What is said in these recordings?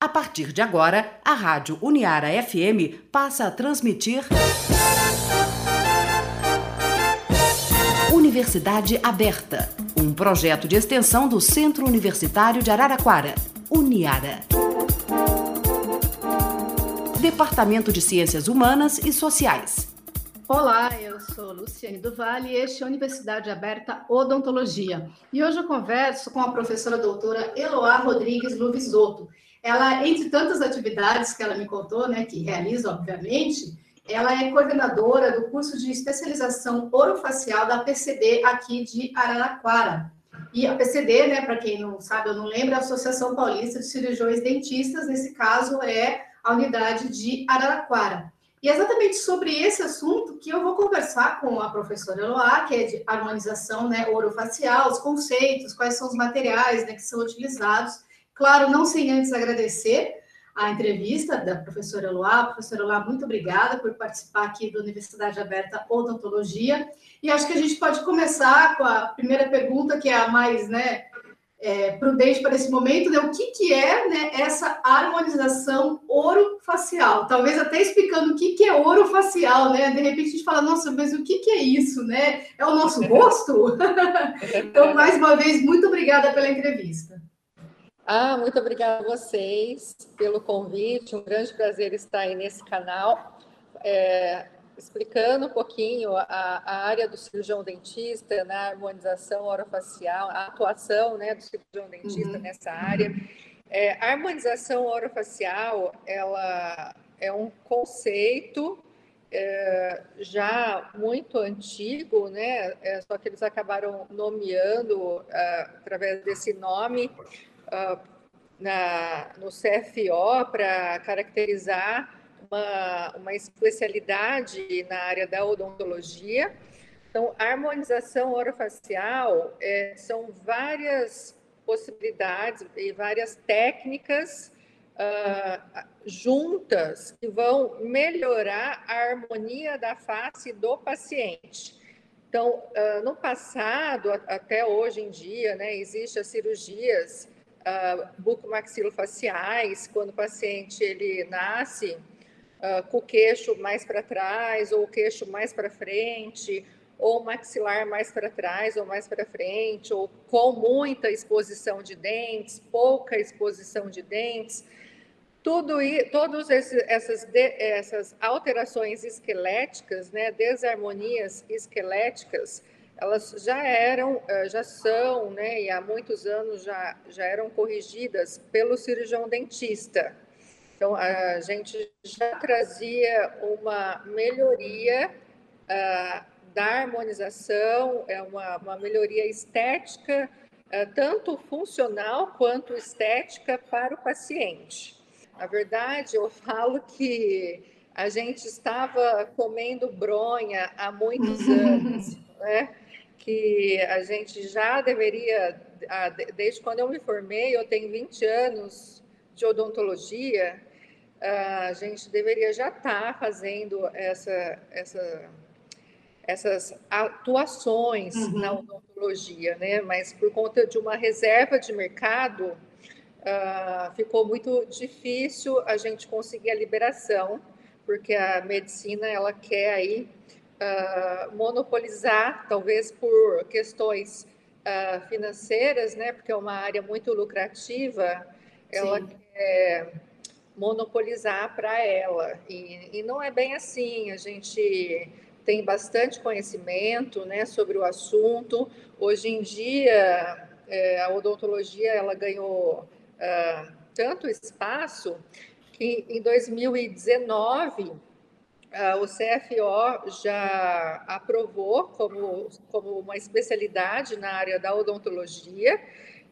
A partir de agora, a Rádio Uniara FM passa a transmitir. Universidade Aberta, um projeto de extensão do Centro Universitário de Araraquara, Uniara. Departamento de Ciências Humanas e Sociais. Olá, eu sou Luciane Duval e este é a Universidade Aberta Odontologia. E hoje eu converso com a professora doutora Eloá Rodrigues Luvisotto ela, entre tantas atividades que ela me contou, né, que realiza, obviamente, ela é coordenadora do curso de especialização orofacial da PCD aqui de Araraquara. E a PCD, né, para quem não sabe ou não lembra, é a Associação Paulista de Cirurgiões Dentistas, nesse caso é a unidade de Araraquara. E é exatamente sobre esse assunto que eu vou conversar com a professora Eloá, que é de harmonização né, orofacial, os conceitos, quais são os materiais né, que são utilizados Claro, não sem antes agradecer a entrevista da professora Luá. Professora Luá, muito obrigada por participar aqui da Universidade Aberta Odontologia. E acho que a gente pode começar com a primeira pergunta, que é a mais né, é, prudente para esse momento, né? O que, que é né, essa harmonização orofacial? Talvez até explicando o que, que é orofacial, né? De repente a gente fala, nossa, mas o que, que é isso, né? É o nosso rosto? então, mais uma vez, muito obrigada pela entrevista. Ah, muito obrigada a vocês pelo convite. Um grande prazer estar aí nesse canal, é, explicando um pouquinho a, a, área do cirurgião dentista na harmonização orofacial, a atuação né, do cirurgião dentista uhum. nessa área. É, a harmonização orofacial, ela é um conceito é, já muito antigo, né? É, só que eles acabaram nomeando é, através desse nome na, no CFO para caracterizar uma, uma especialidade na área da odontologia. Então, harmonização orofacial é, são várias possibilidades e várias técnicas uh, juntas que vão melhorar a harmonia da face do paciente. Então, uh, no passado, até hoje em dia, né, existem as cirurgias uh, bucomaxilofaciais, quando o paciente ele nasce uh, com o queixo mais para trás ou o queixo mais para frente, ou maxilar mais para trás ou mais para frente, ou com muita exposição de dentes, pouca exposição de dentes. Tudo e todas essas, essas alterações esqueléticas, né, desarmonias esqueléticas, elas já eram, eh, já são, né, e há muitos anos já, já eram corrigidas pelo cirurgião dentista. Então, a gente já trazia uma melhoria uh, da harmonização, é uma, uma melhoria estética, uh, tanto funcional quanto estética para o paciente. Na verdade, eu falo que a gente estava comendo bronha há muitos anos, né? Que a gente já deveria, desde quando eu me formei, eu tenho 20 anos de odontologia, a gente deveria já estar tá fazendo essa, essa, essas atuações uhum. na odontologia, né? Mas por conta de uma reserva de mercado, uh, ficou muito difícil a gente conseguir a liberação, porque a medicina ela quer aí uh, monopolizar, talvez por questões uh, financeiras, né? Porque é uma área muito lucrativa, ela Sim. quer monopolizar para ela. E, e não é bem assim. A gente tem bastante conhecimento, né, sobre o assunto. Hoje em dia, é, a odontologia ela ganhou uh, tanto espaço que em 2019 Uh, o CFO já aprovou como, como uma especialidade na área da odontologia,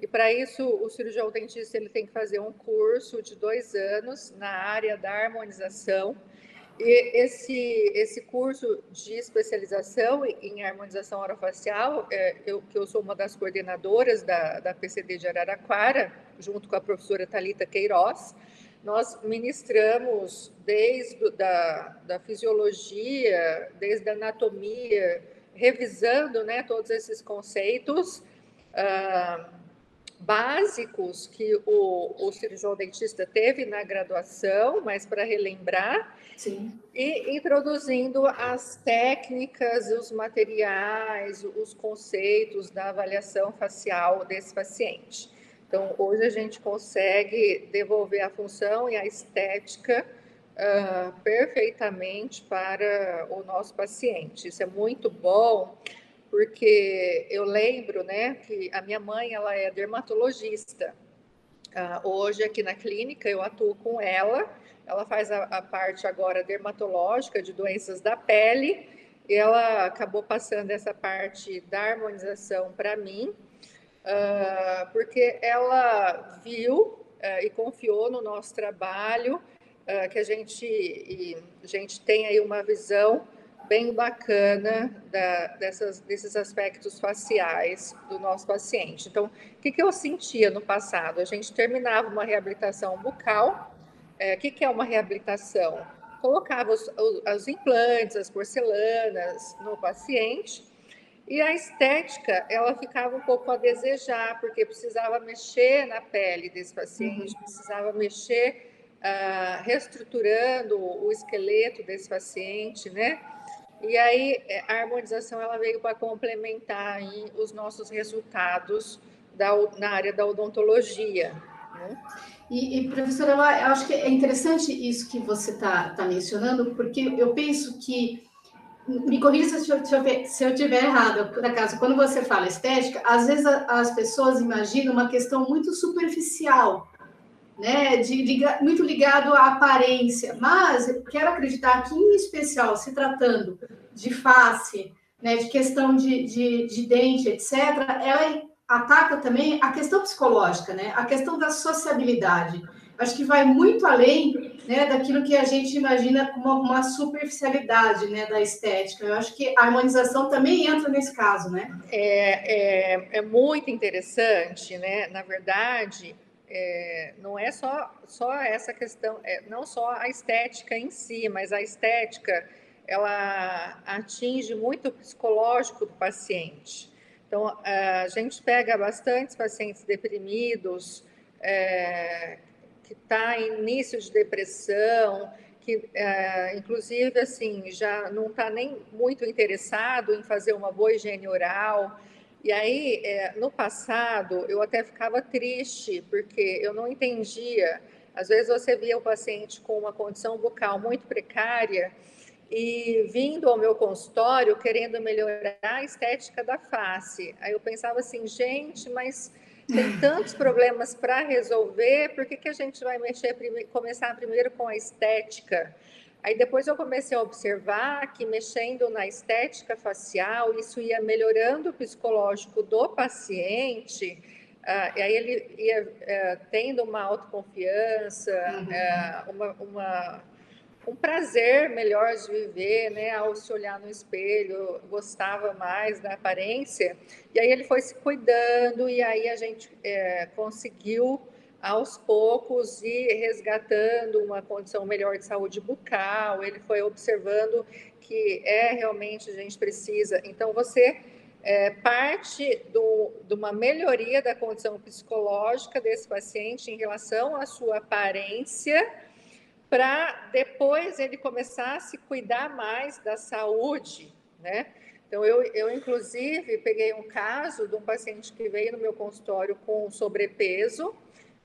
e para isso o cirurgião dentista ele tem que fazer um curso de dois anos na área da harmonização. E esse, esse curso de especialização em harmonização orofacial, é, eu, que eu sou uma das coordenadoras da, da PCD de Araraquara, junto com a professora Talita Queiroz, nós ministramos desde da, da fisiologia, desde a anatomia, revisando né, todos esses conceitos, uh, básicos que o, o cirurgião dentista teve na graduação, mas para relembrar, Sim. e introduzindo as técnicas, os materiais, os conceitos da avaliação facial desse paciente. Então, hoje a gente consegue devolver a função e a estética uh, perfeitamente para o nosso paciente. Isso é muito bom porque eu lembro, né, que a minha mãe ela é dermatologista. Uh, hoje aqui na clínica eu atuo com ela. Ela faz a, a, parte agora dermatológica de doenças da pele. E ela acabou passando essa parte da harmonização para mim, uh, porque ela viu uh, e confiou no nosso trabalho, que a gente, a gente tem aí uma visão bem bacana da, dessas, desses aspectos faciais do nosso paciente. Então, o que, que eu sentia no passado? A gente terminava uma reabilitação bucal. É, o que, que é uma reabilitação? Colocava os, os implantes, as porcelanas no paciente e a estética, ela ficava um pouco a desejar, porque precisava mexer na pele desse paciente, uhum. precisava mexer, uh, reestruturando o esqueleto desse paciente, né? E aí é, a harmonização ela veio para complementar os nossos resultados da, na área da odontologia. Né? E, e, professora, eu acho que é interessante isso que você está tá mencionando, porque eu penso que, me corrija se eu, se eu estiver errada, por acaso, quando você fala estética, às vezes as pessoas imaginam uma questão muito superficial, né, de, muito ligado à aparência, mas quero acreditar que, em especial, se tratando de face, né, de questão de, de, de dente, etc., ela ataca também a questão psicológica, né, a questão da sociabilidade. Acho que vai muito além né, daquilo que a gente imagina como uma superficialidade né, da estética. Eu acho que a harmonização também entra nesse caso, né? É, é, é muito interessante, né? Na verdade, é, não é só, só essa questão, é, não só a estética em si, mas a estética ela atinge muito o psicológico do paciente. Então, a gente pega bastantes pacientes deprimidos, é, que está em início de depressão, que é, inclusive assim já não está nem muito interessado em fazer uma boa higiene oral, e aí, é, no passado, eu até ficava triste, porque eu não entendia. Às vezes você via o paciente com uma condição bucal muito precária e vindo ao meu consultório querendo melhorar a estética da face. Aí eu pensava assim, gente, mas tem tantos problemas para resolver, por que, que a gente vai mexer, começar primeiro com a estética? Aí depois eu comecei a observar que mexendo na estética facial, isso ia melhorando o psicológico do paciente, uh, e aí ele ia uh, tendo uma autoconfiança, uhum. uh, uma, uma, um prazer melhor de viver, né? Ao se olhar no espelho, gostava mais da aparência, e aí ele foi se cuidando, e aí a gente eh, conseguiu aos poucos e resgatando uma condição melhor de saúde bucal, ele foi observando que é realmente a gente precisa. Então, você é, parte do, de uma melhoria da condição psicológica desse paciente em relação à sua aparência, para depois ele começar a se cuidar mais da saúde, né? Então, eu, eu, inclusive, peguei um caso de um paciente que veio no meu consultório com sobrepeso,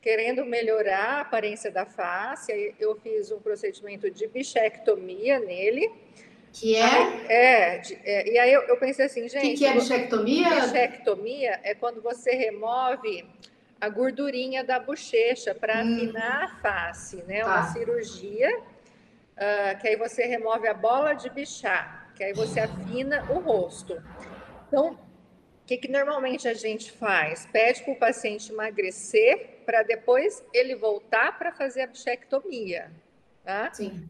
querendo melhorar a aparência da face, eu fiz um procedimento de bichectomia nele. Que é? Aí, é, é, e aí eu, eu, pensei assim, gente. O que, que é bichectomia? Bichectomia é quando você remove a gordurinha da bochecha para hum. afinar a face, né? Tá. Uma cirurgia, uh, que aí você remove a bola de bichar, que aí você afina o rosto. Então, que, que normalmente a gente faz? Pede para o paciente emagrecer para depois ele voltar para fazer a bichectomia. Tá? Sim.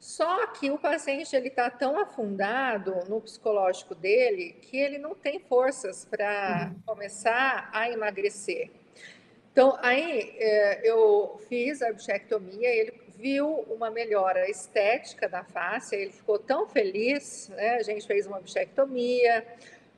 Só que o paciente ele está tão afundado no psicológico dele que ele não tem forças para uhum. começar a emagrecer. Então, aí é, eu fiz a bichectomia, ele viu uma melhora estética da face, ele ficou tão feliz, né? A gente fez uma bichectomia,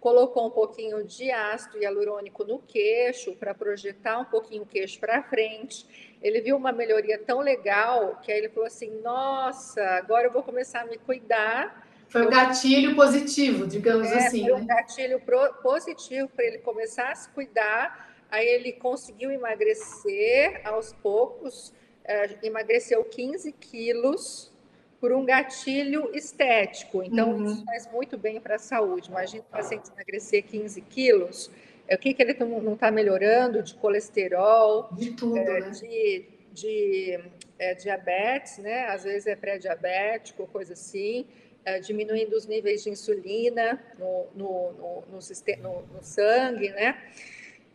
colocou um pouquinho de ácido hialurônico no queixo para projetar um pouquinho o queixo para frente. Ele viu uma melhoria tão legal que aí ele falou assim: Nossa, agora eu vou começar a me cuidar. Foi um gatilho positivo, digamos é, assim. Foi um né? gatilho pro, positivo para ele começar a se cuidar. Aí ele conseguiu emagrecer aos poucos, é, emagreceu 15 quilos por um gatilho estético. Então, uhum. isso faz muito bem para a saúde. Imagina o paciente emagrecer 15 quilos, é, o que, que ele não está melhorando de colesterol, de tudo, é, né? de, de é, diabetes, né? Às vezes é pré-diabético, coisa assim. É, diminuindo os níveis de insulina no, no, no, no, no sangue, né?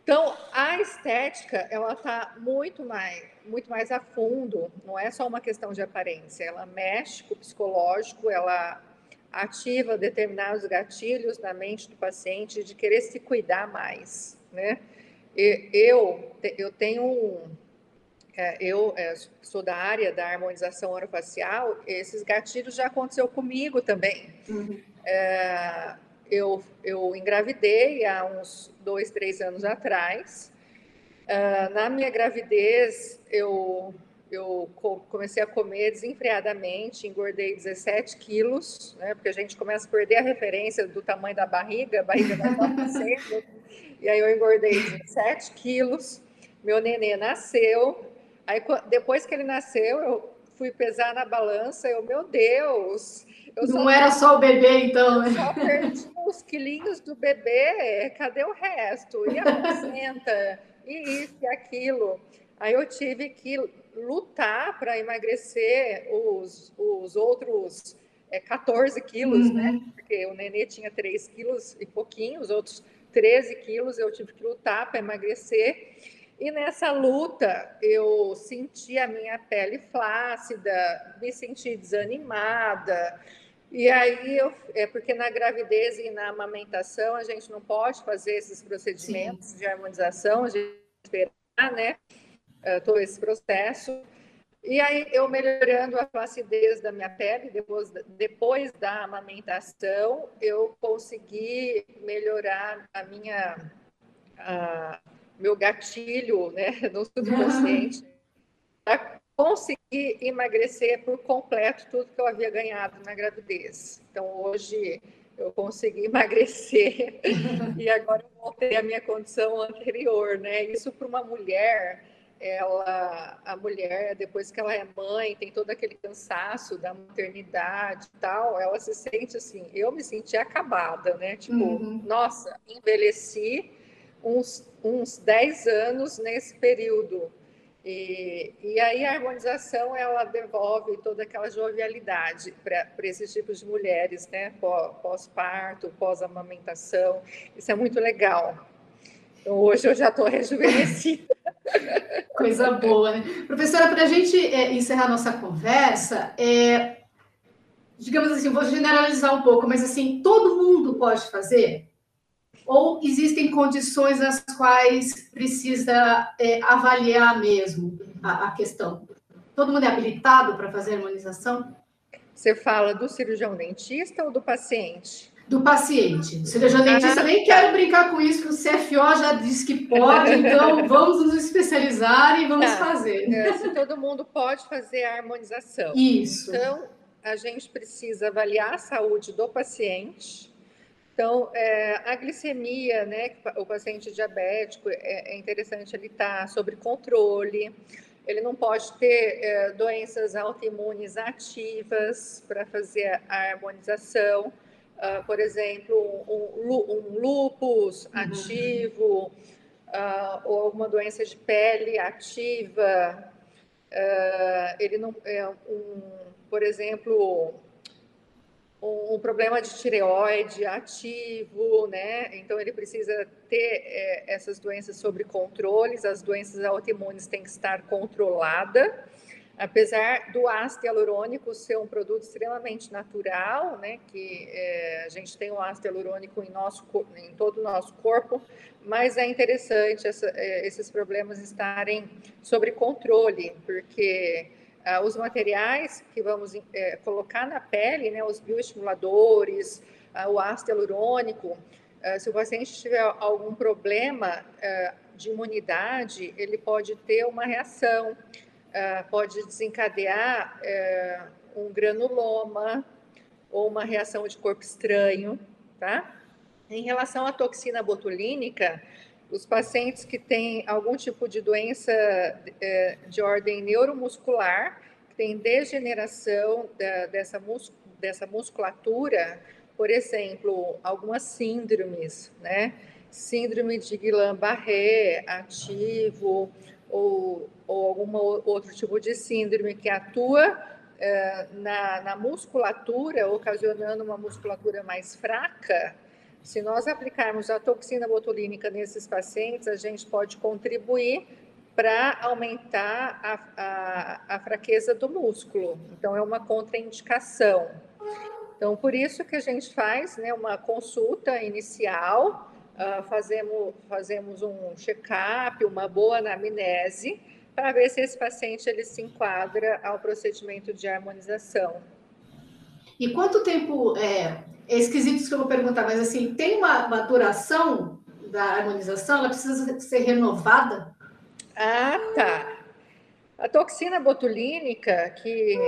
Então, a estética, ela está muito mais, muito mais a fundo, não é só uma questão de aparência, ela mexe com o psicológico, ela ativa determinados gatilhos na mente do paciente de querer se cuidar mais, né? Eu, eu tenho é, eu é, sou da área da harmonização orofacial, esses gatilhos já aconteceu comigo também. Uhum. É, eu, eu engravidei há uns dois, três anos atrás. Uh, na minha gravidez, eu, eu comecei a comer desenfreadamente, engordei 17 quilos, né, porque a gente começa a perder a referência do tamanho da barriga, a barriga vai crescendo, e aí eu engordei 17 quilos, meu nenê nasceu, aí depois que ele nasceu, eu fui pesar na balança, eu, meu Deus, não era só o bebê, então. Eu só perdi os quilinhos do bebê, cadê o resto? E a placenta? e isso e aquilo. Aí eu tive que lutar para emagrecer os, os outros é, 14 quilos, né? uhum. né? Porque o nenê tinha 3 quilos e pouquinho, os outros 13 quilos eu tive que lutar para emagrecer. E nessa luta eu senti a minha pele flácida, me senti desanimada, e aí, eu, é porque na gravidez e na amamentação a gente não pode fazer esses procedimentos Sim. de harmonização, a gente esperar, né, uh, todo esse processo. E aí, eu melhorando a flacidez da minha pele, depois, depois da amamentação, eu consegui melhorar a minha, a, meu gatilho, né, no subconsciente, consegui emagrecer por completo tudo que eu havia ganhado na gravidez. Então, hoje eu consegui emagrecer e agora eu voltei à minha condição anterior, né? Isso para uma mulher, ela, a mulher depois que ela é mãe, tem todo aquele cansaço da maternidade e tal, ela se sente assim, eu me senti acabada, né? Tipo, uhum. nossa, envelheci uns uns 10 anos nesse período e, e aí a harmonização ela devolve toda aquela jovialidade para esses tipos de mulheres, né? Pós-parto, pós-amamentação. Isso é muito legal. Então, hoje eu já estou rejuvenescida. Coisa boa, né? Professora, para a gente é, encerrar nossa conversa, é, digamos assim, vou generalizar um pouco, mas assim, todo mundo pode fazer? Ou existem condições nas quais precisa é, avaliar mesmo a, a, questão? Todo mundo é habilitado para fazer harmonização? Você fala do cirurgião dentista ou do paciente? Do paciente. O cirurgião dentista, nem quero brincar com isso, que o CFO já disse que pode, então vamos nos especializar e vamos tá. fazer. É, se todo mundo pode fazer a harmonização. Isso. Então, a gente precisa avaliar a saúde do paciente, então, é, a glicemia, né, o paciente diabético, é, é interessante ele estar tá sob controle, ele não pode ter é, doenças autoimunes ativas para fazer a harmonização, uh, por exemplo, um, um lúpus uhum. ativo, uh, ou alguma doença de pele ativa, uh, ele não, é um, por exemplo, um, problema de tireoide ativo, né? Então ele precisa ter é, essas doenças sob controles, as doenças autoimunes têm que estar controladas, apesar do ácido hialurônico ser um produto extremamente natural, né? Que é, a gente tem o ácido hialurônico em nosso em todo o nosso corpo, mas é interessante essa, é, esses problemas estarem sob controle, porque Uh, os materiais que vamos é, colocar na pele, né, os bioestimuladores, uh, o ácido hialurônico, Uh, se o paciente tiver algum problema de imunidade, ele pode ter uma reação, pode desencadear um granuloma ou uma reação de corpo estranho, tá? Em relação à toxina botulínica, os pacientes que têm algum tipo de doença de ordem neuromuscular, que tem degeneração da, dessa, mus, dessa musculatura, por exemplo, algumas síndromes, né? Síndrome de Guillain-Barré ativo ou, ou algum outro tipo de síndrome que atua eh, na, na musculatura, ocasionando uma musculatura mais fraca, se nós aplicarmos a toxina botulínica nesses pacientes, a gente pode contribuir para aumentar a, a, a, fraqueza do músculo. Então, é uma contraindicação. Então, por isso que a gente faz né, uma consulta inicial, uh, fazemos, fazemos um check-up, uma boa anamnese, para ver se esse paciente ele se enquadra ao procedimento de harmonização. E quanto tempo, é, é esquisito isso que eu vou perguntar, mas assim, tem uma, uma duração da harmonização? Ela precisa ser renovada? Ah, tá. A toxina botulínica, que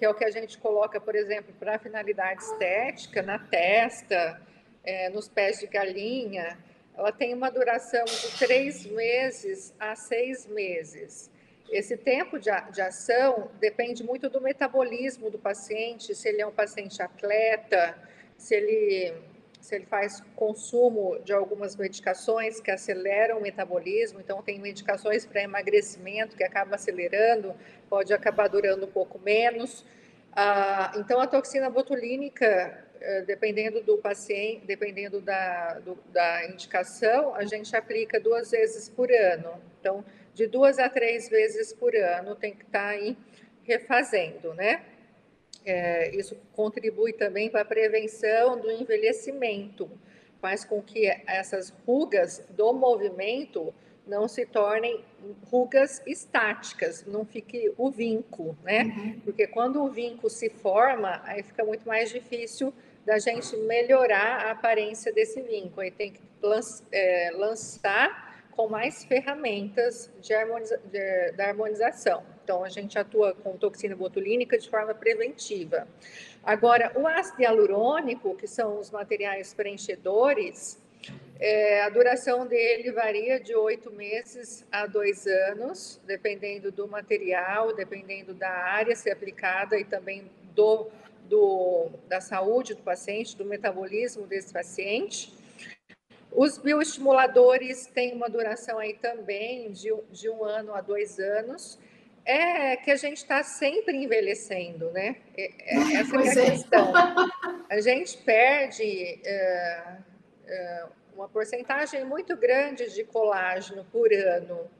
que é o que a gente coloca, por exemplo, para finalidade estética, na testa, é, nos pés de galinha, ela tem uma duração de três meses a seis meses. Esse tempo de, de ação depende muito do metabolismo do paciente, se ele é um paciente atleta, se ele se ele faz consumo de algumas medicações que aceleram o metabolismo, então tem medicações para emagrecimento que acaba acelerando, pode acabar durando um pouco menos. Ah, então a toxina botulínica, eh, dependendo do paciente, dependendo da, do, da indicação, a gente aplica duas vezes por ano. Então, de duas a três vezes por ano tem que estar tá aí refazendo, né? É, isso contribui também para a prevenção do envelhecimento, faz com que essas rugas do movimento não se tornem rugas estáticas, não fique o vinco, né? Uhum. Porque quando o vinco se forma, aí fica muito mais difícil da gente melhorar a aparência desse vinco. Aí tem que é, lançar com mais ferramentas de harmoniza de, da harmonização. Então, a gente atua com toxina botulínica de forma preventiva. Agora, o ácido hialurônico, que são os materiais preenchedores, é, a duração dele varia de oito meses a dois anos, dependendo do material, dependendo da área ser aplicada e também do, do, da saúde do paciente, do metabolismo desse paciente. Os bioestimuladores têm uma duração aí também de, de um ano a dois anos. É que a gente está sempre envelhecendo, né? É, é, essa é a é. questão. A gente perde uh, uh, uma porcentagem muito grande de colágeno por ano.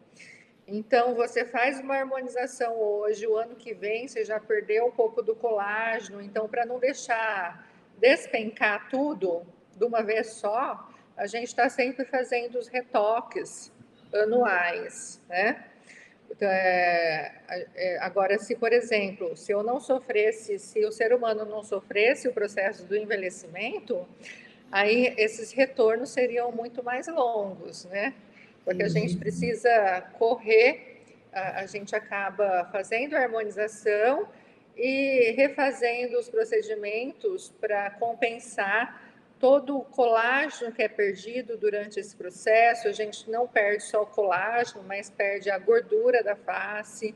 Então, você faz uma harmonização hoje, o ano que vem você já perdeu um pouco do colágeno. Então, para não deixar despencar tudo de uma vez só, a gente está sempre fazendo os retoques anuais, né? Então, é, é, agora, se, por exemplo, se eu não sofresse, se o ser humano não sofresse o processo do envelhecimento, aí esses retornos seriam muito mais longos, né? Porque a gente uhum. precisa correr, a, a gente acaba fazendo a harmonização e refazendo os procedimentos para compensar todo o colágeno que é perdido durante esse processo, a gente não perde só o colágeno, mas perde a gordura da face,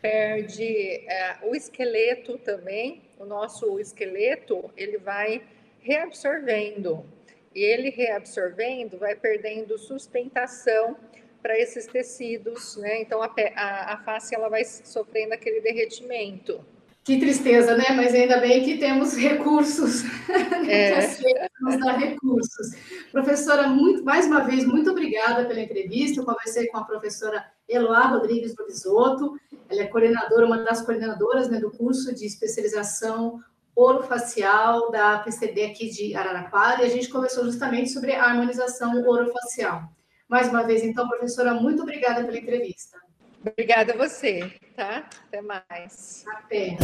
perde é, o esqueleto também. O nosso esqueleto ele vai reabsorvendo e ele reabsorvendo vai perdendo sustentação para esses tecidos, né? Então a, a, a face ela vai sofrendo aquele derretimento. Que tristeza, né? Mas ainda bem que temos recursos, é. nos dá recursos. Professora, muito, mais uma vez, muito obrigada pela entrevista. Eu conversei com a professora Eloá Rodrigues do Bisoto. Ela é coordenadora, uma das coordenadoras né, do curso de especialização orofacial da PCD aqui de Araraquara, e a gente conversou justamente sobre a harmonização orofacial. Mais uma vez, então, professora, muito obrigada pela entrevista. Obrigada a você, tá? Até mais. Até.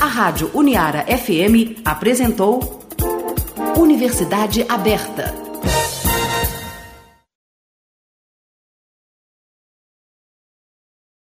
A Rádio Uniara FM apresentou Universidade Aberta.